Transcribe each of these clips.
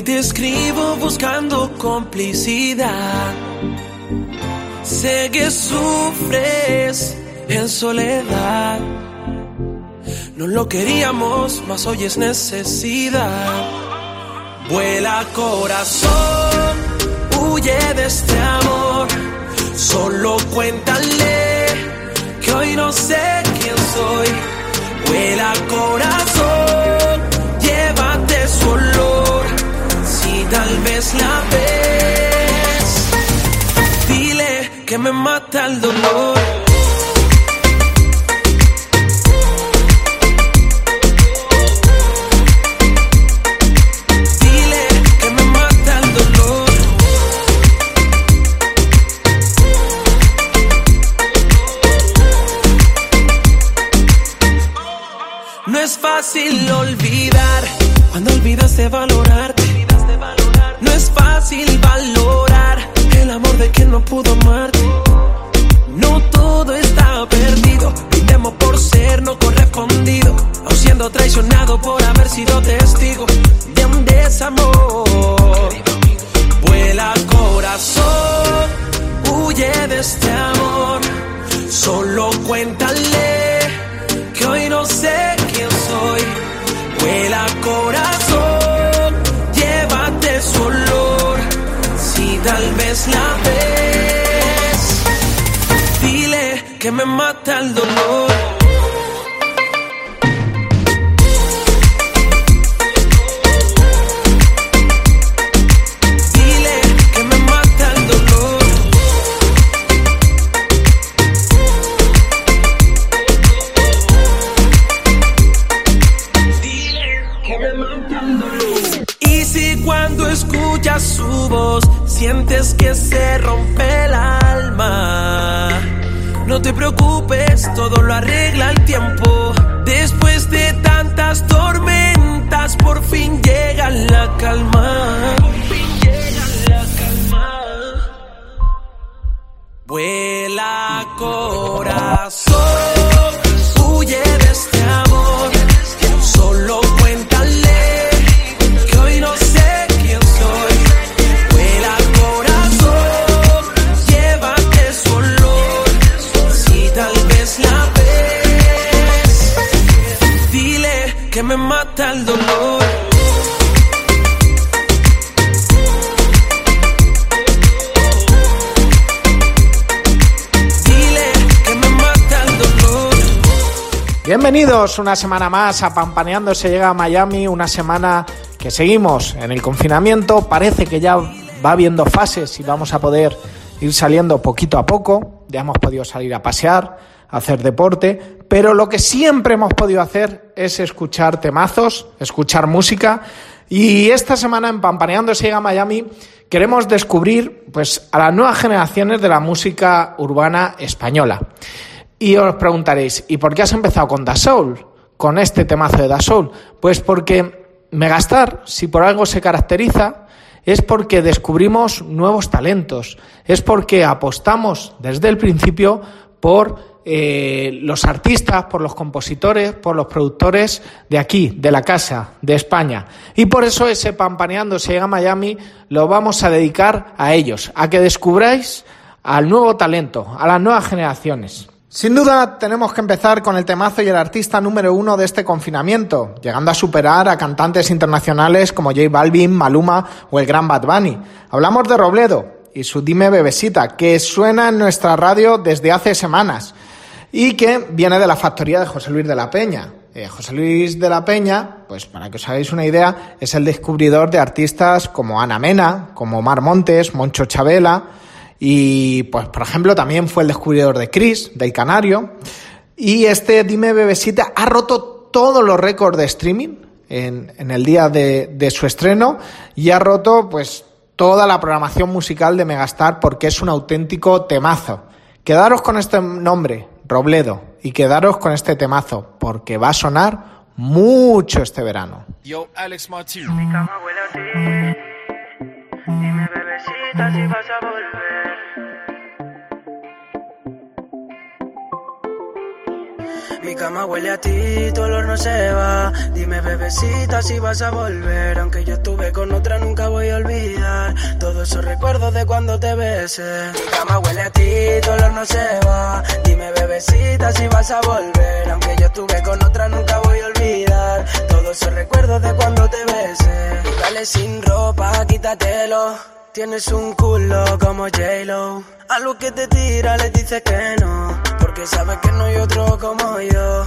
Hoy te escribo buscando complicidad. Sé que sufres en soledad. No lo queríamos, mas hoy es necesidad. Vuela corazón, huye de este amor. Solo cuéntale que hoy no sé quién soy. Vuela corazón, vez la ves, dile que me mata el dolor. Pudo amarte. No todo está perdido. Brindemos por ser no correspondido. O siendo traicionado por haber sido testigo de un desamor. Vuela corazón, huye de este amor. Solo cuéntale que hoy no sé quién soy. Vuela corazón, llévate su olor. Si tal vez la ves, que me mata el dolor. Arregla el tiempo. Después de tantas tormentas, por fin llega la calma. Por fin llega la calma. Vuela corazón, Bienvenidos una semana más a Pampaneando se llega a Miami, una semana que seguimos en el confinamiento, parece que ya va viendo fases y vamos a poder ir saliendo poquito a poco, ya hemos podido salir a pasear, a hacer deporte, pero lo que siempre hemos podido hacer es escuchar temazos, escuchar música. Y esta semana en Pampaneando se llega a Miami queremos descubrir pues a las nuevas generaciones de la música urbana española. Y os preguntaréis, ¿y por qué has empezado con Da Soul? Con este temazo de Da Soul. Pues porque Megastar, si por algo se caracteriza, es porque descubrimos nuevos talentos, es porque apostamos desde el principio por eh, los artistas, por los compositores, por los productores de aquí, de la casa, de España. Y por eso ese Pampaneando se llega a Miami lo vamos a dedicar a ellos, a que descubráis al nuevo talento, a las nuevas generaciones. Sin duda tenemos que empezar con el temazo y el artista número uno de este confinamiento, llegando a superar a cantantes internacionales como J Balvin, Maluma o el gran Bad Bunny. Hablamos de Robledo y su Dime Bebesita, que suena en nuestra radio desde hace semanas y que viene de la factoría de José Luis de la Peña. Eh, José Luis de la Peña, pues para que os hagáis una idea, es el descubridor de artistas como Ana Mena, como Mar Montes, Moncho Chabela, y pues, por ejemplo, también fue el descubridor de Chris, del Canario. Y este Dime Bebesita ha roto todos los récords de streaming en, en el día de, de, su estreno y ha roto pues toda la programación musical de Megastar porque es un auténtico temazo. Quedaros con este nombre, Robledo, y quedaros con este temazo porque va a sonar mucho este verano. Yo, Alex Martin. Mi cama huele a ti. Dime, bebecita, si vas a volver. Mi cama huele a ti, tu olor no se va. Dime, bebecita, si vas a volver. Aunque yo estuve con otra, nunca voy a olvidar. Todos esos recuerdos de cuando te besé. Mi cama huele a ti, tu olor no se va. Dime, bebecita, si vas a volver. Aunque yo estuve con otra, nunca voy a olvidar. Todos esos recuerdos de cuando te besé. Dale sin Tienes un culo como J-Lo. A lo que te tira le dices que no. Porque sabes que no hay otro como yo.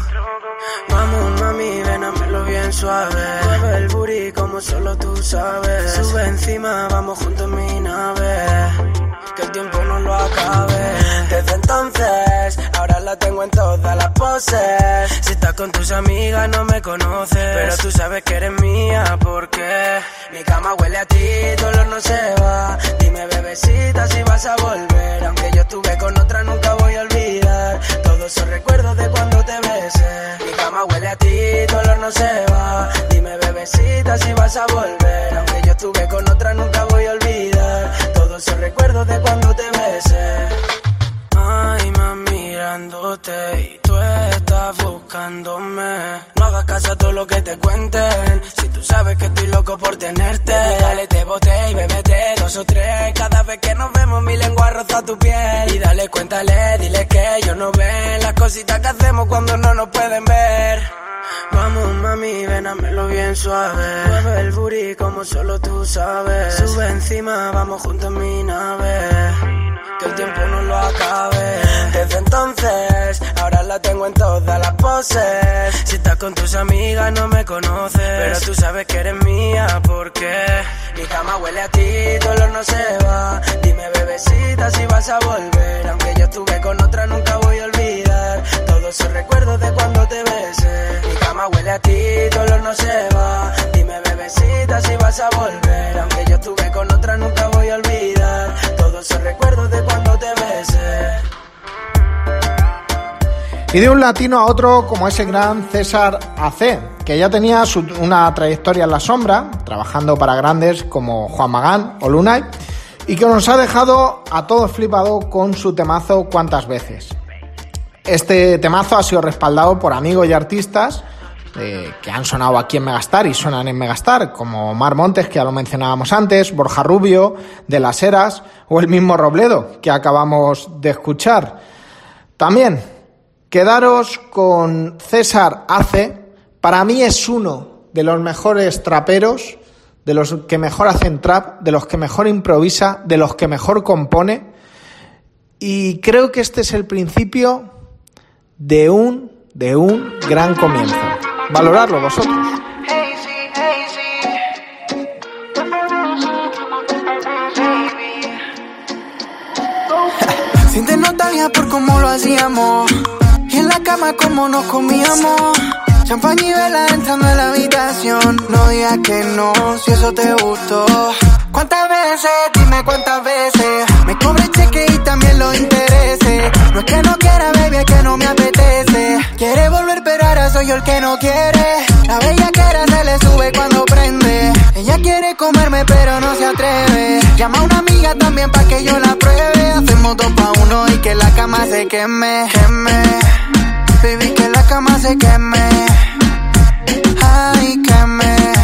Vamos, mami, ven bien suave. Mueve el booty como solo tú sabes. Sube encima, vamos juntos en mi nave que el tiempo no lo acabe. Desde entonces, ahora la tengo en todas las poses. Si estás con tus amigas no me conoces, pero tú sabes que eres mía porque mi cama huele a ti, dolor no se va. Dime bebecita si vas a volver, aunque yo estuve con otra nunca voy a olvidar todos esos recuerdos de cuando te besé. Mi cama huele a ti, dolor no se va. Dime bebecita si vas a volver, aunque yo estuve con otra nunca voy a olvidar todos esos recuerdos de cuando te besé. Ay, mami, mirándote y tú estás buscándome. No hagas caso a todo lo que te cuenten. Si tú sabes que estoy loco por tenerte, dale, te boté y bebete dos o tres. Cada vez que nos vemos, mi lengua roza tu piel. Y dale, cuéntale, dile que ellos no ven las cositas que hacemos cuando no nos pueden ver. Vamos mami, ven bien suave. Mueve el booty como solo tú sabes. Sube encima, vamos juntos en mi nave El tiempo no lo acabe. Desde entonces, ahora la tengo en todas las poses. Si estás con tus amigas no me conoces. Pero tú sabes que eres mía porque Mi cama huele a ti, dolor no se va. Dime bebecita si vas a volver. Aunque yo estuve con otra nunca voy a olvidar. Todos esos recuerdos de cuando te besé. Cama huele a ti, dolor no se va. Dime, bebecita, si vas a volver. Aunque yo estuve con otra, nunca voy a olvidar. De cuando te besé. Y de un latino a otro como ese gran César AC, que ya tenía una trayectoria en la sombra, trabajando para grandes como Juan Magán o Lunay, y que nos ha dejado a todos flipado con su temazo cuántas veces. Este temazo ha sido respaldado por amigos y artistas que han sonado aquí en Megastar y suenan en Megastar, como Mar Montes, que ya lo mencionábamos antes, Borja Rubio, De las Heras, o el mismo Robledo, que acabamos de escuchar. También, quedaros con César Ace, para mí es uno de los mejores traperos, de los que mejor hacen trap, de los que mejor improvisa, de los que mejor compone, y creo que este es el principio de un, de un gran comienzo valorarlo vosotros. Siente nostalgia por cómo lo hacíamos. Y en la cama como nos comíamos. Champaña y vela entrando en la habitación. No digas que no, si eso te gustó. ¿Cuántas veces? Dime cuántas veces. Me cobre cheque y también los intereses. No es que no quiera, baby, es que no me apetece. Quiere volver, pero ahora soy yo el que no quiere. La bella era se le sube cuando prende. Ella quiere comerme, pero no se atreve. Llama a una amiga también para que yo la pruebe. Hacemos dos pa' uno y que la cama se queme, queme. Baby, que la cama se queme. Ay, queme.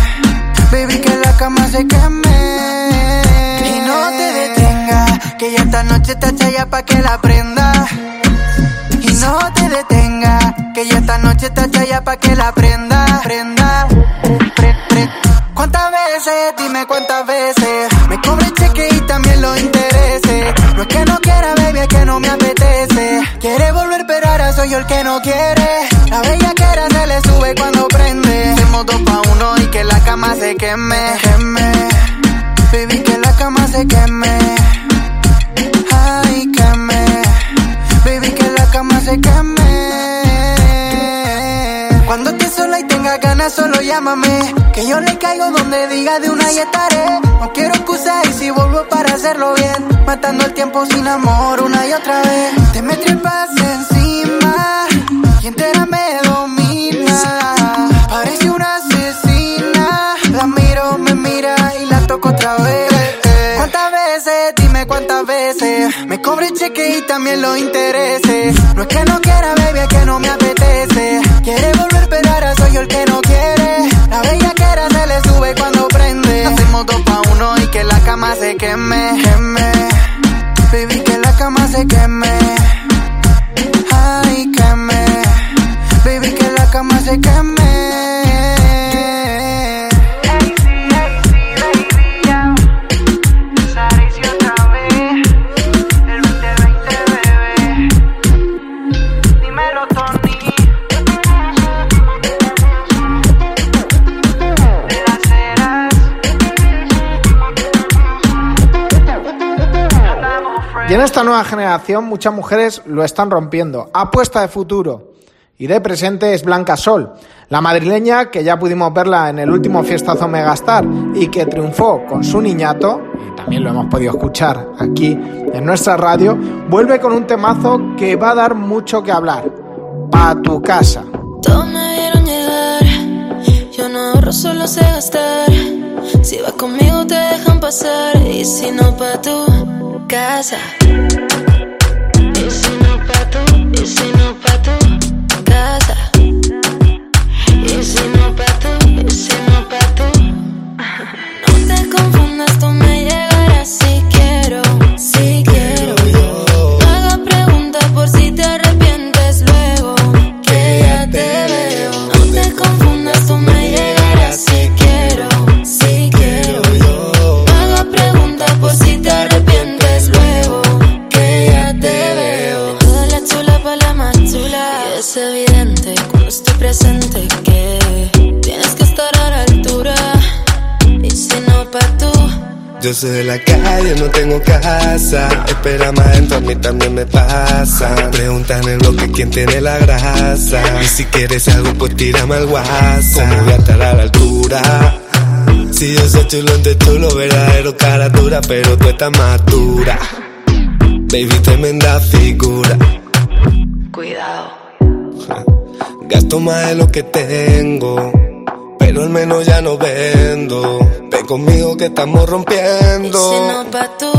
Baby, que la cama se queme. Y no te detenga, que ya esta noche está chaya pa' que la prenda. Y no te detenga, que ya esta noche está chaya pa' que la prenda. Prenda. ¿Cuántas veces? Dime cuántas veces. Me cobre cheque y también los intereses. No es que no quiera, baby, es que no me apetece. Quiere volver, pero ahora soy yo el que no quiere. La bella que era se le sube cuando dos pa' uno y que la cama se queme. Queme. Baby, que la cama se queme. Ay, queme. Baby, que la cama se queme. Cuando estés sola y tengas ganas, solo llámame. Que yo le caigo donde diga de una y estaré. No quiero excusas y si vuelvo para hacerlo bien. Matando el tiempo sin amor una y otra vez. Te me tripas encima y entera me Me cobre el cheque y también los intereses. No es que no quiera, baby, es que no me apetece. Quiere volver, pero ahora soy yo el que no quiere. La bella que era se le sube cuando prende. Hacemos dos pa' uno y que la cama se queme nueva generación muchas mujeres lo están rompiendo. Apuesta de futuro y de presente es Blanca Sol, la madrileña que ya pudimos verla en el último fiestazo Megastar y que triunfó con su niñato, y también lo hemos podido escuchar aquí en nuestra radio, vuelve con un temazo que va a dar mucho que hablar. Pa' tu casa. Solo sé gastar. Si vas conmigo te dejan pasar, y si no pa' tu casa. Si no pa' tu, si no pa' tu casa. Yo soy de la calle, no tengo casa. Espera más adentro, a mí también me pasa. Preguntan en lo que quién tiene la grasa. Y si quieres algo, pues tírame al WhatsApp. ¿Cómo voy a estar a la altura? Si yo soy chulo entre chulo, verdadero cara dura, pero tú estás más dura. Baby, tremenda figura. Cuidado. Gasto más de lo que tengo, pero al menos ya no vendo. Ven conmigo que estamos Y si rompiendo. no pa' tu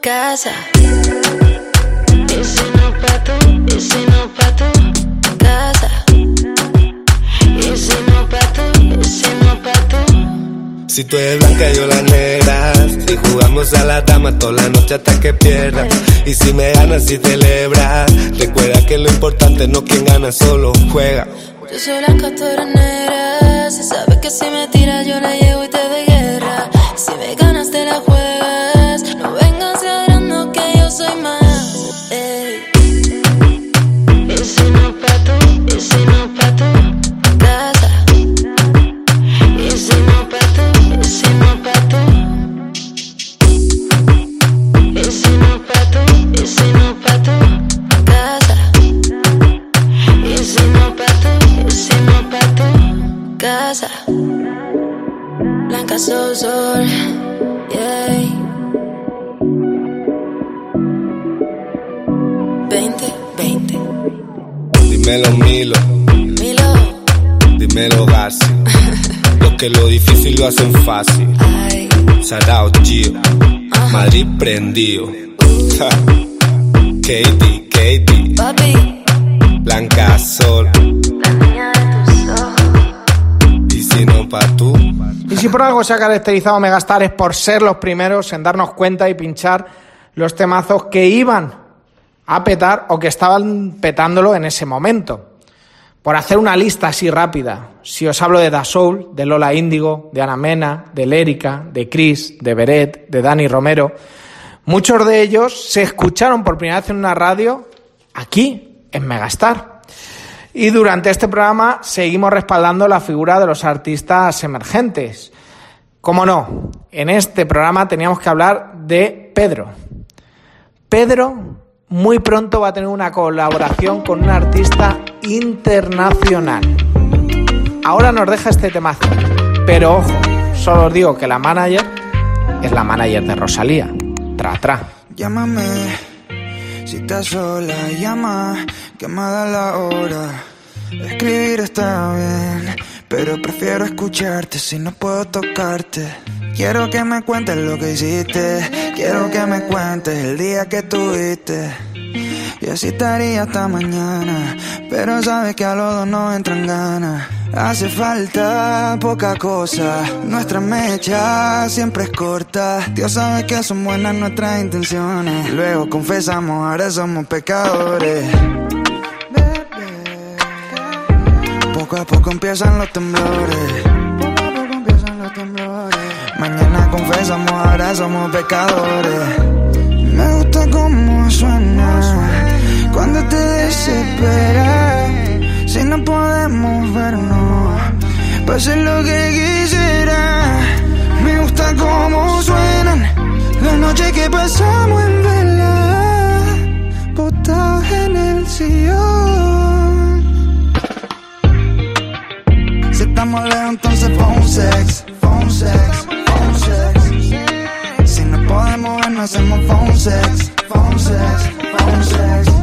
casa. Y si no pa' tu, y si no pa' tu casa. Y si no pa' tu, y si no pa' tu. Si tú eres blanca, yo la negra. Si jugamos a la dama toda la noche hasta que pierdas. Y si me ganas, si celebras. Recuerda que lo importante no quien gana, solo juega. Yo soy tú eres negra. Si sabes que si me tiras, yo la llevo y te doy prendido. Katie, Katie. Blanca Sol. Y si no pa' tú. Y si por algo se ha caracterizado Megastar es por ser los primeros en darnos cuenta y pinchar los temazos que iban a petar o que estaban petándolo en ese momento. Por hacer una lista así rápida, si os hablo de Da Soul, de Lola Índigo, de Ana Mena, de Lérica, de Chris, de Beret, de Dani Romero, muchos de ellos se escucharon por primera vez en una radio aquí, en Megastar. Y durante este programa seguimos respaldando la figura de los artistas emergentes. Como no, en este programa teníamos que hablar de Pedro. Pedro muy pronto va a tener una colaboración con un artista internacional. Ahora nos deja este temazo, pero ojo, solo os digo que la manager es la manager de Rosalía. Tra, tra. Llámame si estás sola, llama que me da la hora. Escribir está bien, pero prefiero escucharte si no puedo tocarte. Quiero que me cuentes lo que hiciste, quiero que me cuentes el día que tuviste. Y así estaría hasta mañana, pero sabes que a los dos no entran ganas. Hace falta poca cosa, nuestra mecha siempre es corta. Dios sabe que son buenas nuestras intenciones. Luego confesamos, ahora somos pecadores. Poco a poco empiezan los temblores. Poco a poco empiezan los temblores. Mañana confesamos, ahora somos pecadores. Me gusta cómo suena cuando te desesperas. Si no podemos vernos, pase lo que quisiera. Me gusta cómo suenan la noche que pasamos en vela, botados en el sillón. Si estamos lejos, entonces phone sex, phone sex, phone sex. Si no podemos ver, no hacemos phone sex, phone sex, phone sex.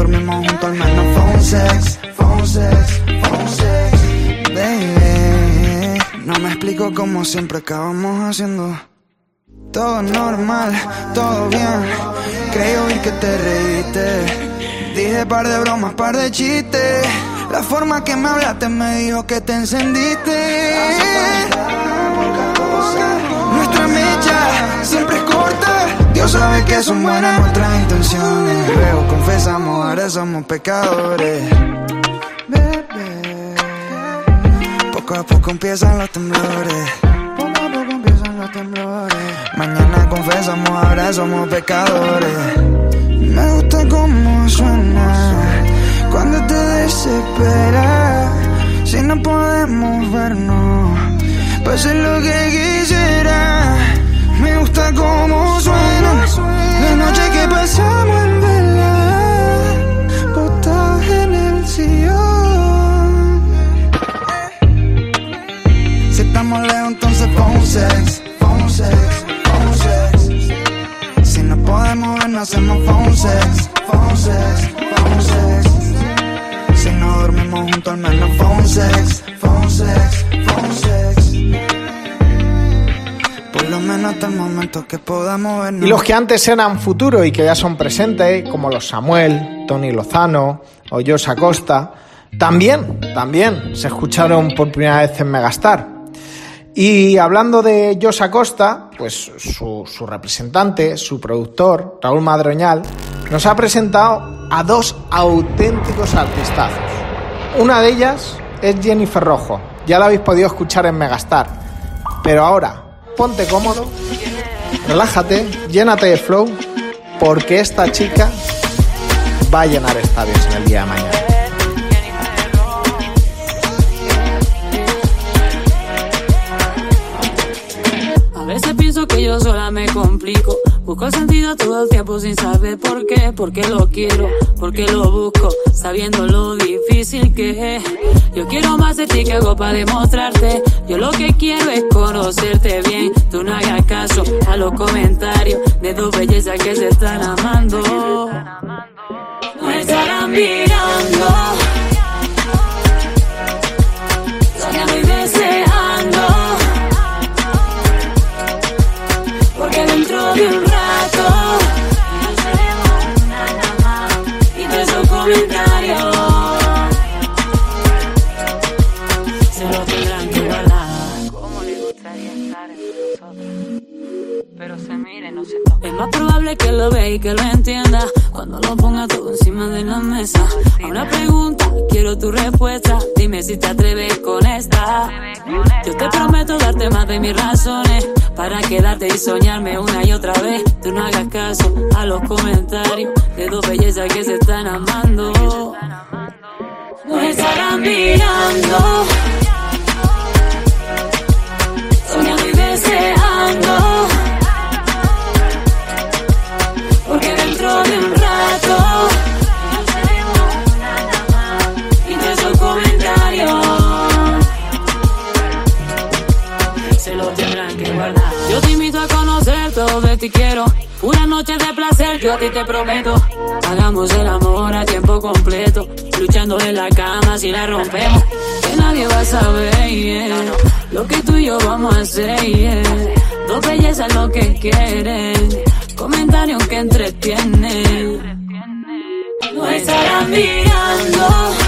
Dormimos juntos, al menos phone sex, phone sex, phone sex. Baby, no me explico cómo siempre acabamos haciendo. Todo normal, todo bien. Creo oír que te reíste. Dije par de bromas, par de chistes. La forma que me hablaste me dijo que te encendiste. Nuestra mecha siempre. Dios sabe que son buenas nuestras intenciones. Luego confesamos, ahora somos pecadores. Bebé. Poco a poco empiezan los temblores. Poco a poco empiezan los temblores. Mañana confesamos, ahora somos pecadores. Me gusta cómo suena cuando te desesperas. Si no podemos vernos, pase lo que quisiera. Me gusta cómo suena la noche que pasamos en vela, botados en el sillón. Si estamos lejos, entonces phone sex, phone sex, phone sex. Si no podemos ver, no hacemos phone sex, phone sex, phone sex. Si no dormimos juntos, al menos phone sex, Y los que antes eran futuro y que ya son presentes, como los Samuel, Tony Lozano o Jos Acosta, también, también se escucharon por primera vez en Megastar. Y hablando de Jos Acosta, pues su, su representante, su productor, Raúl Madroñal, nos ha presentado a dos auténticos artistazos. Una de ellas es Jennifer Rojo, ya la habéis podido escuchar en Megastar. Pero ahora, ponte cómodo, relájate, llénate de flow, porque esta chica va a llenar estadios en el día de mañana. A veces pienso que yo sola me complico. Busco sentido todo el tiempo sin saber por qué, por qué lo quiero, por qué lo busco, sabiendo lo difícil que es. Yo quiero más de ti que hago para demostrarte. Yo lo que quiero es conocerte bien. Tú no hagas caso a los comentarios de dos bellezas que se están amando. No estarán mirando. Soñarme una y otra vez. Tú no hagas caso a los comentarios de dos bellezas que se están amando. A ti te prometo. Hagamos el amor a tiempo completo. Luchando en la cama si la rompemos. Que nadie va a saber lo que tú y yo vamos a hacer. Dos bellezas lo que quieren. Comentarios que entretienen. No estarán mirando.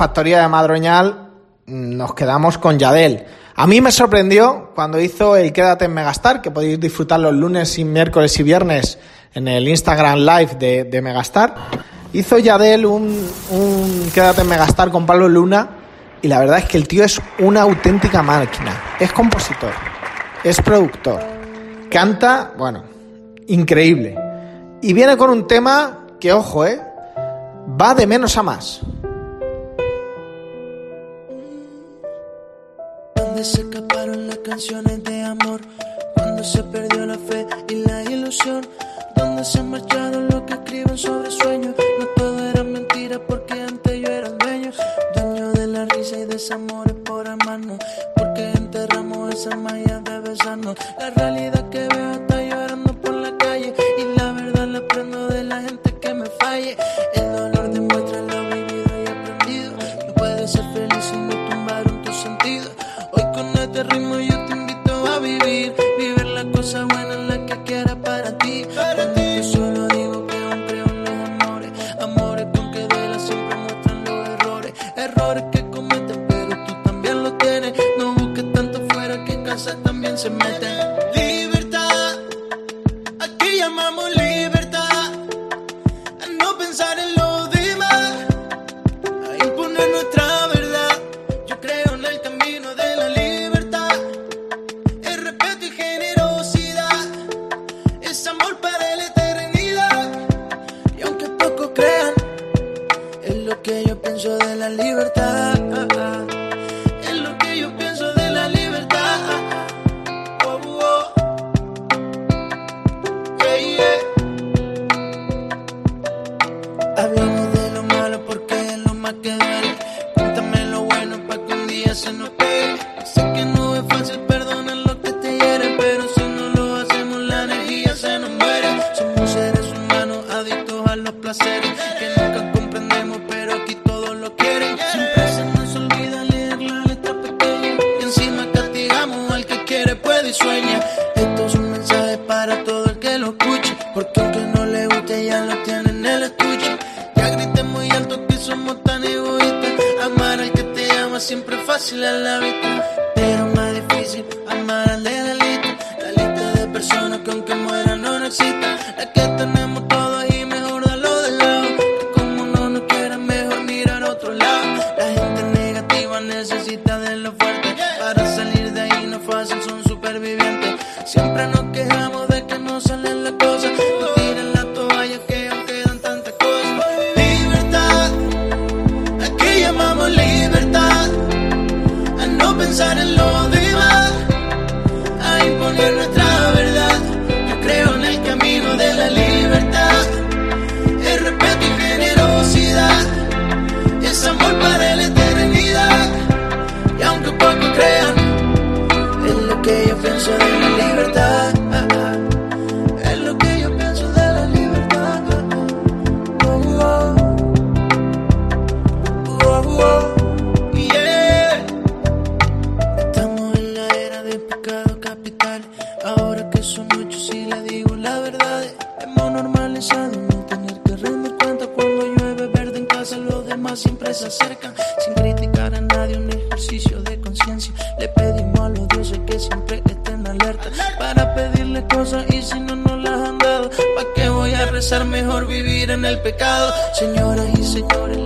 factoría de Madroñal mm, nos quedamos con Yadel. A mí me sorprendió cuando hizo el Quédate en Megastar, que podéis disfrutar los lunes y miércoles y viernes en el Instagram Live de, Megastar. Hizo Yadel un, un Quédate en Megastar con Pablo Luna y la verdad es que el tío es una auténtica máquina. Es compositor, es productor, canta, bueno, increíble. Y viene con un tema que, ojo, ¿eh? va de menos a más. se escaparon las canciones de amor, cuando se perdió la fe y la ilusión, donde se marcharon los la libertad. mejor vivir en el pecado. Señoras y señores,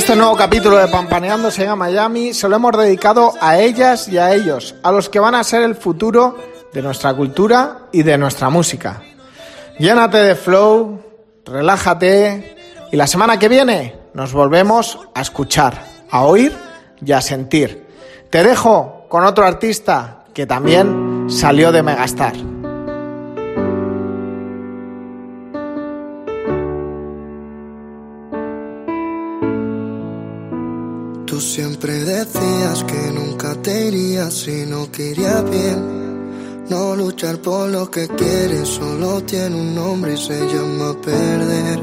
este nuevo capítulo de Pampaneando se llama Miami se lo hemos dedicado a ellas y a ellos, a los que van a ser el futuro de nuestra cultura y de nuestra música. Llénate de flow, relájate y la semana que viene nos volvemos a escuchar, a oír y a sentir. Te dejo con otro artista que también salió de Megastar. Tú siempre decías que nunca te irías si no quería bien. No luchar por lo que quieres solo tiene un nombre y se llama perder.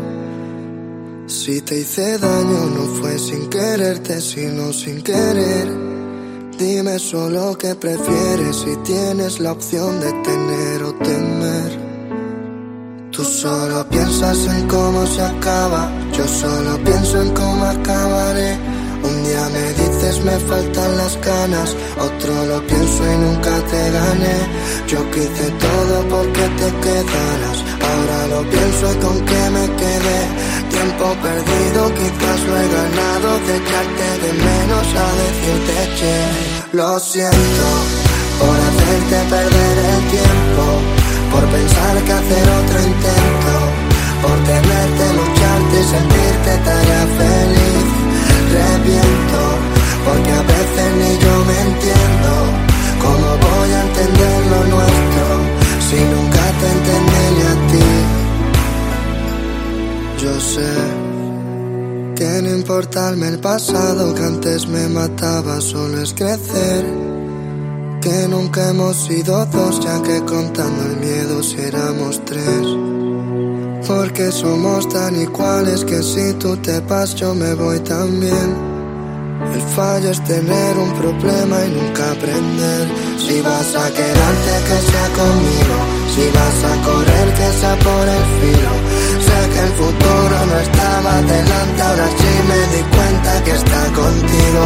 Si te hice daño no fue sin quererte, sino sin querer. Dime solo qué prefieres si tienes la opción de tener o temer. Tú solo piensas en cómo se acaba, yo solo pienso en cómo acabaré. Un día me dices me faltan las ganas, otro lo pienso y nunca te gané. Yo quise todo porque te quedaras, ahora lo pienso y con qué me quedé. Tiempo perdido, quizás lo he ganado de echarte de menos a decirte che. Lo siento el pasado que antes me mataba solo es crecer que nunca hemos sido dos ya que contando el miedo si éramos tres porque somos tan iguales que si tú te vas yo me voy también. El fallo es tener un problema y nunca aprender. Si vas a quedarte que sea conmigo, si vas a correr que sea por el filo. El futuro no estaba delante, ahora sí me di cuenta que está contigo.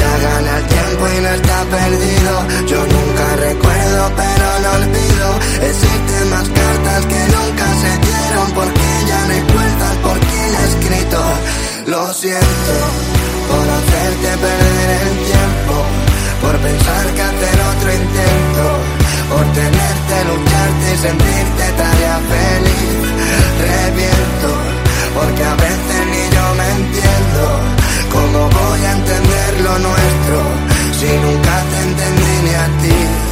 Ya gana el tiempo y no está perdido. Yo nunca recuerdo pero no olvido. Existen más cartas que nunca se dieron porque ya no hay puertas por quien ha escrito. Lo siento por hacerte perder el tiempo, por pensar que hacer otro intento, por tenerte, lucharte y sentirte tarea feliz. Reviento, porque a veces ni yo me entiendo. ¿Cómo voy a entender lo nuestro si nunca te entendí ni a ti?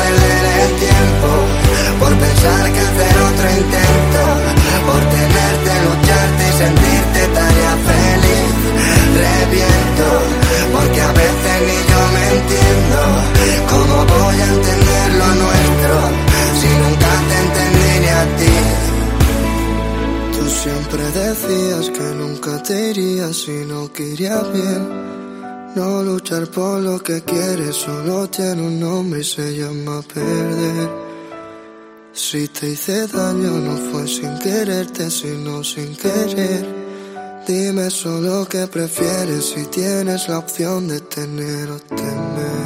perder el tiempo, por pensar que hacer otro intento, por tenerte, lucharte y sentirte tarea feliz. Reviento, porque a veces ni yo me entiendo. ¿Cómo voy a entender lo nuestro si nunca te entendí ni a ti? Tú siempre decías que nunca te irías si no quería bien. No luchar por lo que quieres solo tiene un nombre y se llama perder. Si te hice daño no fue sin quererte, sino sin querer. Dime solo qué prefieres si tienes la opción de tener o temer.